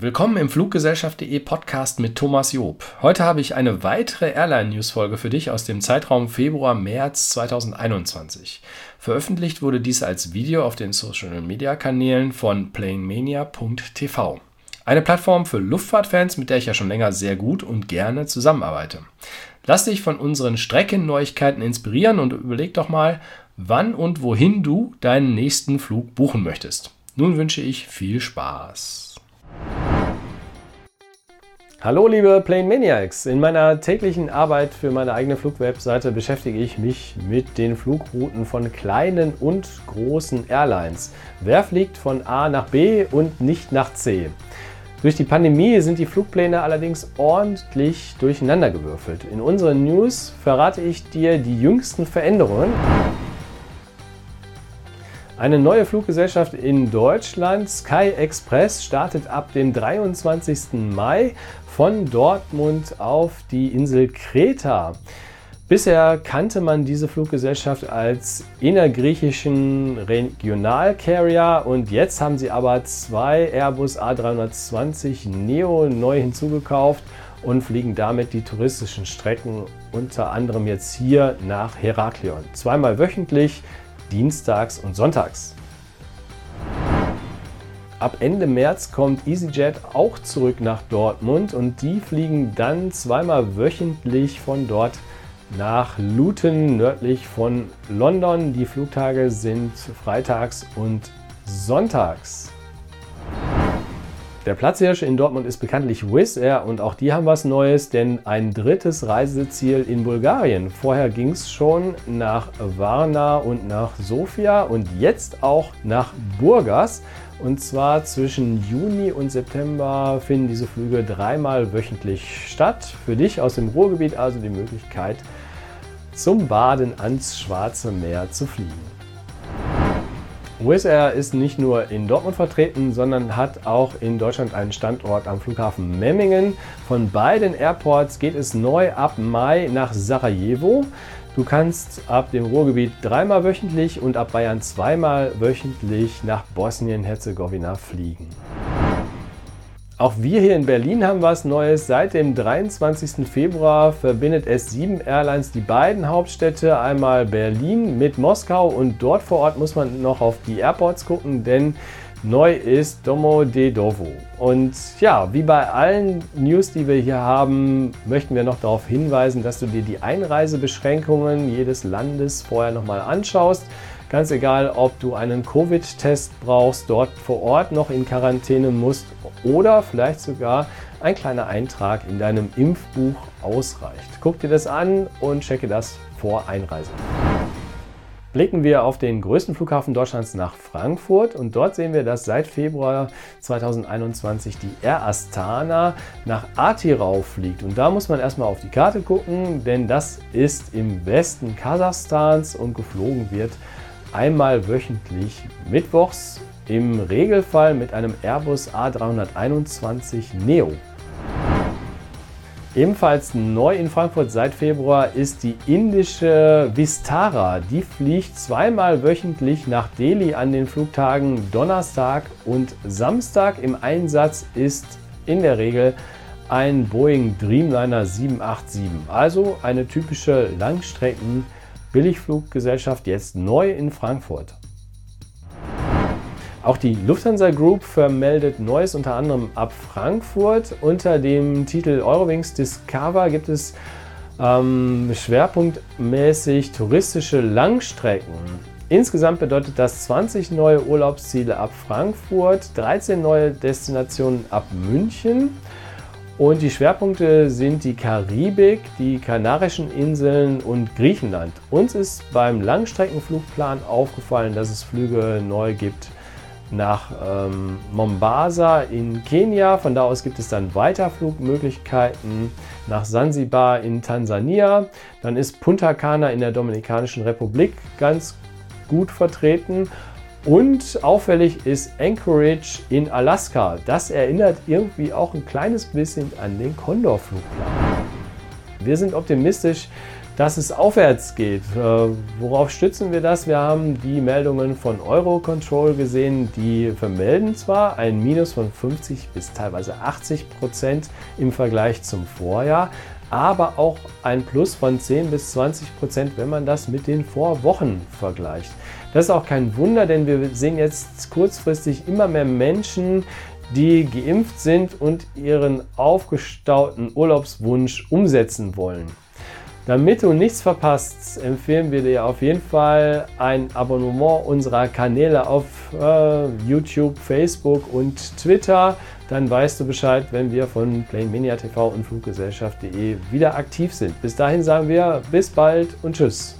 Willkommen im Fluggesellschaft.de Podcast mit Thomas Job. Heute habe ich eine weitere Airline-News-Folge für dich aus dem Zeitraum Februar-März 2021. Veröffentlicht wurde dies als Video auf den Social-Media-Kanälen von planemania.tv. Eine Plattform für Luftfahrtfans, mit der ich ja schon länger sehr gut und gerne zusammenarbeite. Lass dich von unseren Streckenneuigkeiten inspirieren und überleg doch mal, wann und wohin du deinen nächsten Flug buchen möchtest. Nun wünsche ich viel Spaß. Hallo liebe Plane Maniacs! In meiner täglichen Arbeit für meine eigene Flugwebseite beschäftige ich mich mit den Flugrouten von kleinen und großen Airlines. Wer fliegt von A nach B und nicht nach C? Durch die Pandemie sind die Flugpläne allerdings ordentlich durcheinandergewürfelt. In unseren News verrate ich dir die jüngsten Veränderungen eine neue Fluggesellschaft in Deutschland, Sky Express, startet ab dem 23. Mai von Dortmund auf die Insel Kreta. Bisher kannte man diese Fluggesellschaft als innergriechischen Regionalcarrier und jetzt haben sie aber zwei Airbus A320 Neo neu hinzugekauft und fliegen damit die touristischen Strecken unter anderem jetzt hier nach Heraklion. Zweimal wöchentlich dienstags und sonntags. Ab Ende März kommt EasyJet auch zurück nach Dortmund und die fliegen dann zweimal wöchentlich von dort nach Luton nördlich von London. Die Flugtage sind freitags und sonntags. Der Platzhirsch in Dortmund ist bekanntlich Wizz Air und auch die haben was Neues, denn ein drittes Reiseziel in Bulgarien. Vorher ging es schon nach Varna und nach Sofia und jetzt auch nach Burgas. Und zwar zwischen Juni und September finden diese Flüge dreimal wöchentlich statt. Für dich aus dem Ruhrgebiet also die Möglichkeit, zum Baden ans Schwarze Meer zu fliegen. Wizz Air ist nicht nur in Dortmund vertreten, sondern hat auch in Deutschland einen Standort am Flughafen Memmingen. Von beiden Airports geht es neu ab Mai nach Sarajevo. Du kannst ab dem Ruhrgebiet dreimal wöchentlich und ab Bayern zweimal wöchentlich nach Bosnien-Herzegowina fliegen. Auch wir hier in Berlin haben was Neues. Seit dem 23. Februar verbindet S7 Airlines die beiden Hauptstädte, einmal Berlin mit Moskau und dort vor Ort muss man noch auf die Airports gucken, denn neu ist Domo de Dovo. Und ja, wie bei allen News, die wir hier haben, möchten wir noch darauf hinweisen, dass du dir die Einreisebeschränkungen jedes Landes vorher nochmal anschaust. Ganz egal, ob du einen Covid-Test brauchst, dort vor Ort noch in Quarantäne musst oder vielleicht sogar ein kleiner Eintrag in deinem Impfbuch ausreicht. Guck dir das an und checke das vor Einreise. Blicken wir auf den größten Flughafen Deutschlands nach Frankfurt und dort sehen wir, dass seit Februar 2021 die Air Astana nach Atirau fliegt. Und da muss man erstmal auf die Karte gucken, denn das ist im Westen Kasachstans und geflogen wird einmal wöchentlich mittwochs, im Regelfall mit einem Airbus A321 Neo. Ebenfalls neu in Frankfurt seit Februar ist die indische Vistara. Die fliegt zweimal wöchentlich nach Delhi an den Flugtagen Donnerstag und Samstag. Im Einsatz ist in der Regel ein Boeing Dreamliner 787, also eine typische Langstrecken- Billigfluggesellschaft jetzt neu in Frankfurt. Auch die Lufthansa Group vermeldet Neues unter anderem ab Frankfurt. Unter dem Titel Eurowings Discover gibt es ähm, schwerpunktmäßig touristische Langstrecken. Insgesamt bedeutet das 20 neue Urlaubsziele ab Frankfurt, 13 neue Destinationen ab München und die Schwerpunkte sind die Karibik, die Kanarischen Inseln und Griechenland. Uns ist beim Langstreckenflugplan aufgefallen, dass es Flüge neu gibt nach ähm, Mombasa in Kenia. Von da aus gibt es dann Weiterflugmöglichkeiten nach Sansibar in Tansania. Dann ist Punta Cana in der Dominikanischen Republik ganz gut vertreten. Und auffällig ist Anchorage in Alaska. Das erinnert irgendwie auch ein kleines bisschen an den Condor-Flugplan. Wir sind optimistisch, dass es aufwärts geht. Äh, worauf stützen wir das? Wir haben die Meldungen von Eurocontrol gesehen, die vermelden zwar ein Minus von 50 bis teilweise 80 Prozent im Vergleich zum Vorjahr, aber auch ein Plus von 10 bis 20 Prozent, wenn man das mit den Vorwochen vergleicht. Das ist auch kein Wunder, denn wir sehen jetzt kurzfristig immer mehr Menschen, die geimpft sind und ihren aufgestauten Urlaubswunsch umsetzen wollen. Damit du nichts verpasst, empfehlen wir dir auf jeden Fall ein Abonnement unserer Kanäle auf äh, YouTube, Facebook und Twitter. Dann weißt du Bescheid, wenn wir von Plain TV und Fluggesellschaft.de wieder aktiv sind. Bis dahin sagen wir bis bald und tschüss.